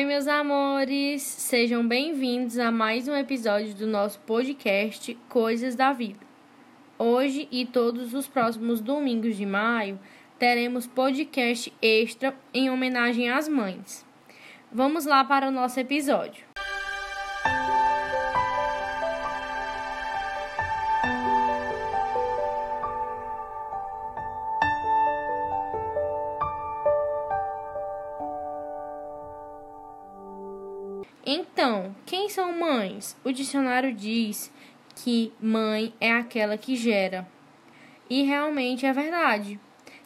Oi, meus amores! Sejam bem-vindos a mais um episódio do nosso podcast Coisas da Vida. Hoje e todos os próximos domingos de maio teremos podcast extra em homenagem às mães. Vamos lá para o nosso episódio. Então, quem são mães? O dicionário diz que mãe é aquela que gera. E realmente é verdade.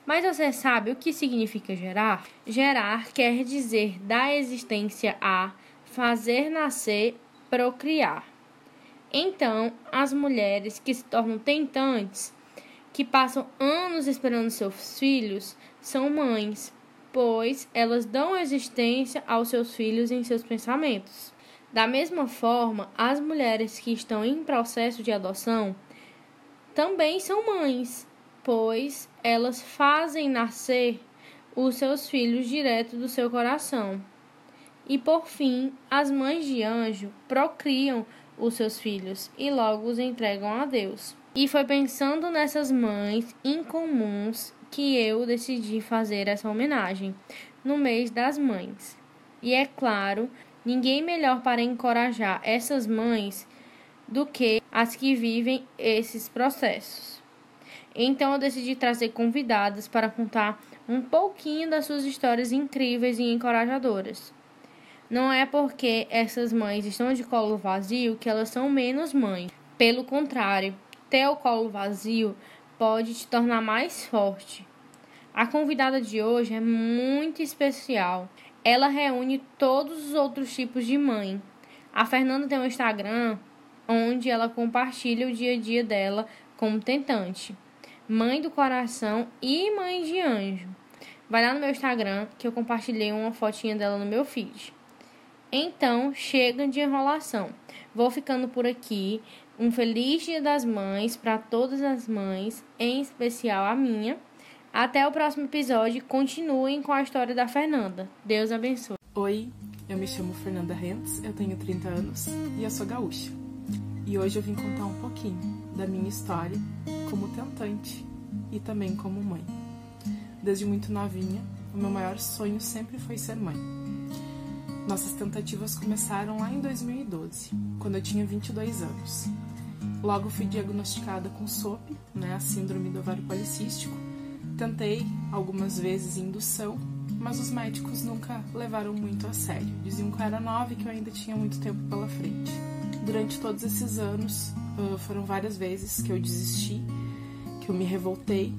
Mas você sabe o que significa gerar? Gerar quer dizer dar existência a, fazer nascer, procriar. Então, as mulheres que se tornam tentantes, que passam anos esperando seus filhos, são mães, pois elas dão existência aos seus filhos em seus pensamentos. Da mesma forma, as mulheres que estão em processo de adoção também são mães, pois elas fazem nascer os seus filhos direto do seu coração. E por fim, as mães de anjo procriam os seus filhos e logo os entregam a Deus. E foi pensando nessas mães incomuns que eu decidi fazer essa homenagem no mês das mães. E é claro, ninguém melhor para encorajar essas mães do que as que vivem esses processos. Então eu decidi trazer convidadas para contar um pouquinho das suas histórias incríveis e encorajadoras. Não é porque essas mães estão de colo vazio que elas são menos mães. Pelo contrário, ter o colo vazio pode te tornar mais forte. A convidada de hoje é muito especial. Ela reúne todos os outros tipos de mãe. A Fernanda tem um Instagram onde ela compartilha o dia a dia dela como tentante, mãe do coração e mãe de anjo. Vai lá no meu Instagram que eu compartilhei uma fotinha dela no meu feed. Então, chega de enrolação. Vou ficando por aqui. Um feliz Dia das Mães para todas as mães, em especial a minha. Até o próximo episódio. Continuem com a história da Fernanda. Deus abençoe. Oi, eu me chamo Fernanda Rentes, eu tenho 30 anos e eu sou gaúcha. E hoje eu vim contar um pouquinho da minha história como tentante e também como mãe. Desde muito novinha, o meu maior sonho sempre foi ser mãe. Nossas tentativas começaram lá em 2012, quando eu tinha 22 anos. Logo fui diagnosticada com SOP, né, a síndrome do ovário policístico. Tentei algumas vezes indução, mas os médicos nunca levaram muito a sério. Diziam que eu era nova e que eu ainda tinha muito tempo pela frente. Durante todos esses anos, foram várias vezes que eu desisti, que eu me revoltei,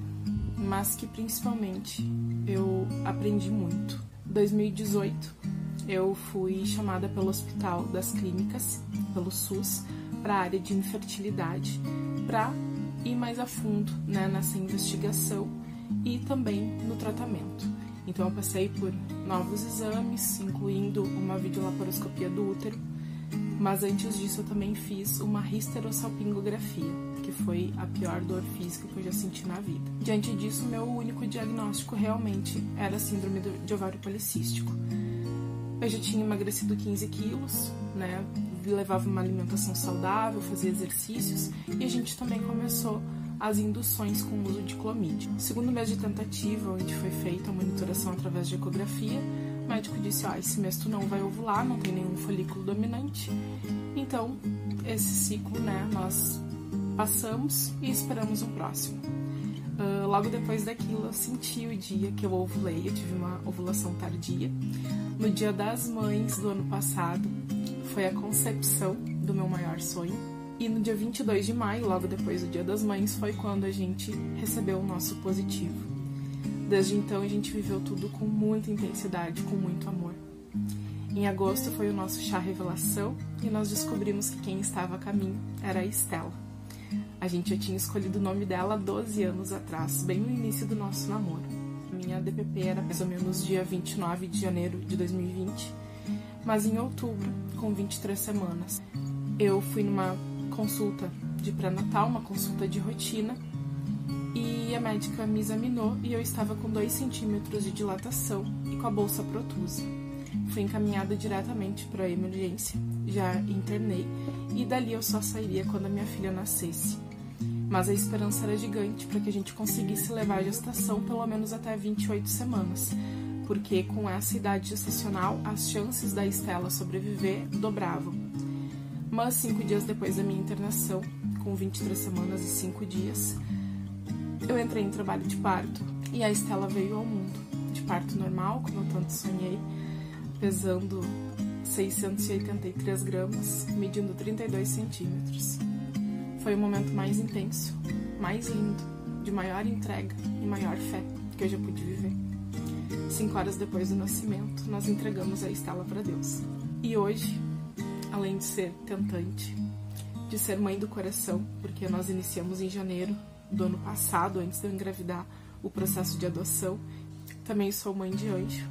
mas que principalmente eu aprendi muito. 2018 eu fui chamada pelo Hospital das Clínicas, pelo SUS, para a área de infertilidade, para ir mais a fundo né, nessa investigação e também no tratamento. Então eu passei por novos exames, incluindo uma videolaparoscopia do útero, mas antes disso eu também fiz uma histerosalpingografia, que foi a pior dor física que eu já senti na vida. Diante disso, meu único diagnóstico realmente era síndrome de ovário policístico. Eu já tinha emagrecido 15 quilos, né? Levava uma alimentação saudável, fazia exercícios e a gente também começou as induções com o uso de clomídia. Segundo mês de tentativa, onde foi feita a monitoração através de ecografia, o médico disse: oh, esse mês tu não vai ovular, não tem nenhum folículo dominante. Então, esse ciclo, né, nós passamos e esperamos o próximo. Uh, logo depois daquilo, eu senti o dia que eu ovulei, eu tive uma ovulação tardia. No dia das mães do ano passado, foi a concepção do meu maior sonho. E no dia 22 de maio, logo depois do dia das mães, foi quando a gente recebeu o nosso positivo. Desde então, a gente viveu tudo com muita intensidade, com muito amor. Em agosto foi o nosso chá revelação e nós descobrimos que quem estava a caminho era a Estela. A gente já tinha escolhido o nome dela 12 anos atrás, bem no início do nosso namoro. Minha DPP era mais ou menos dia 29 de janeiro de 2020, mas em outubro, com 23 semanas, eu fui numa consulta de pré-natal, uma consulta de rotina, e a médica me examinou e eu estava com 2 centímetros de dilatação e com a bolsa protusa. Fui encaminhada diretamente para a emergência, já internei e dali eu só sairia quando a minha filha nascesse. Mas a esperança era gigante para que a gente conseguisse levar a gestação pelo menos até 28 semanas, porque com essa idade gestacional as chances da Estela sobreviver dobravam. Mas cinco dias depois da minha internação, com 23 semanas e 5 dias, eu entrei em trabalho de parto e a Estela veio ao mundo, de parto normal, como eu tanto sonhei, pesando 683 gramas, medindo 32 centímetros. Foi o momento mais intenso, mais lindo, de maior entrega e maior fé que eu já pude viver. Cinco horas depois do nascimento, nós entregamos a Estela para Deus. E hoje, além de ser tentante, de ser mãe do coração, porque nós iniciamos em janeiro do ano passado, antes de eu engravidar, o processo de adoção, também sou mãe de anjo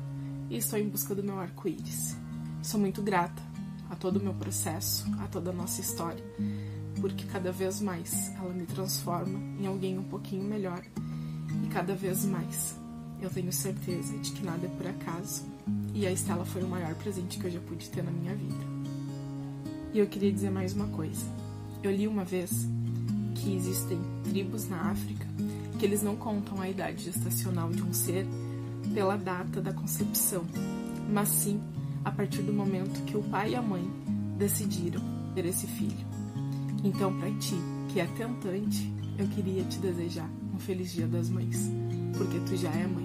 e estou em busca do meu arco-íris. Sou muito grata a todo o meu processo, a toda a nossa história, porque cada vez mais ela me transforma em alguém um pouquinho melhor e cada vez mais eu tenho certeza de que nada é por acaso e a Estela foi o maior presente que eu já pude ter na minha vida. E eu queria dizer mais uma coisa. Eu li uma vez que existem tribos na África que eles não contam a idade gestacional de um ser pela data da concepção, mas sim a partir do momento que o pai e a mãe decidiram ter esse filho. Então, para ti, que é tentante, eu queria te desejar um feliz Dia das Mães, porque tu já é mãe.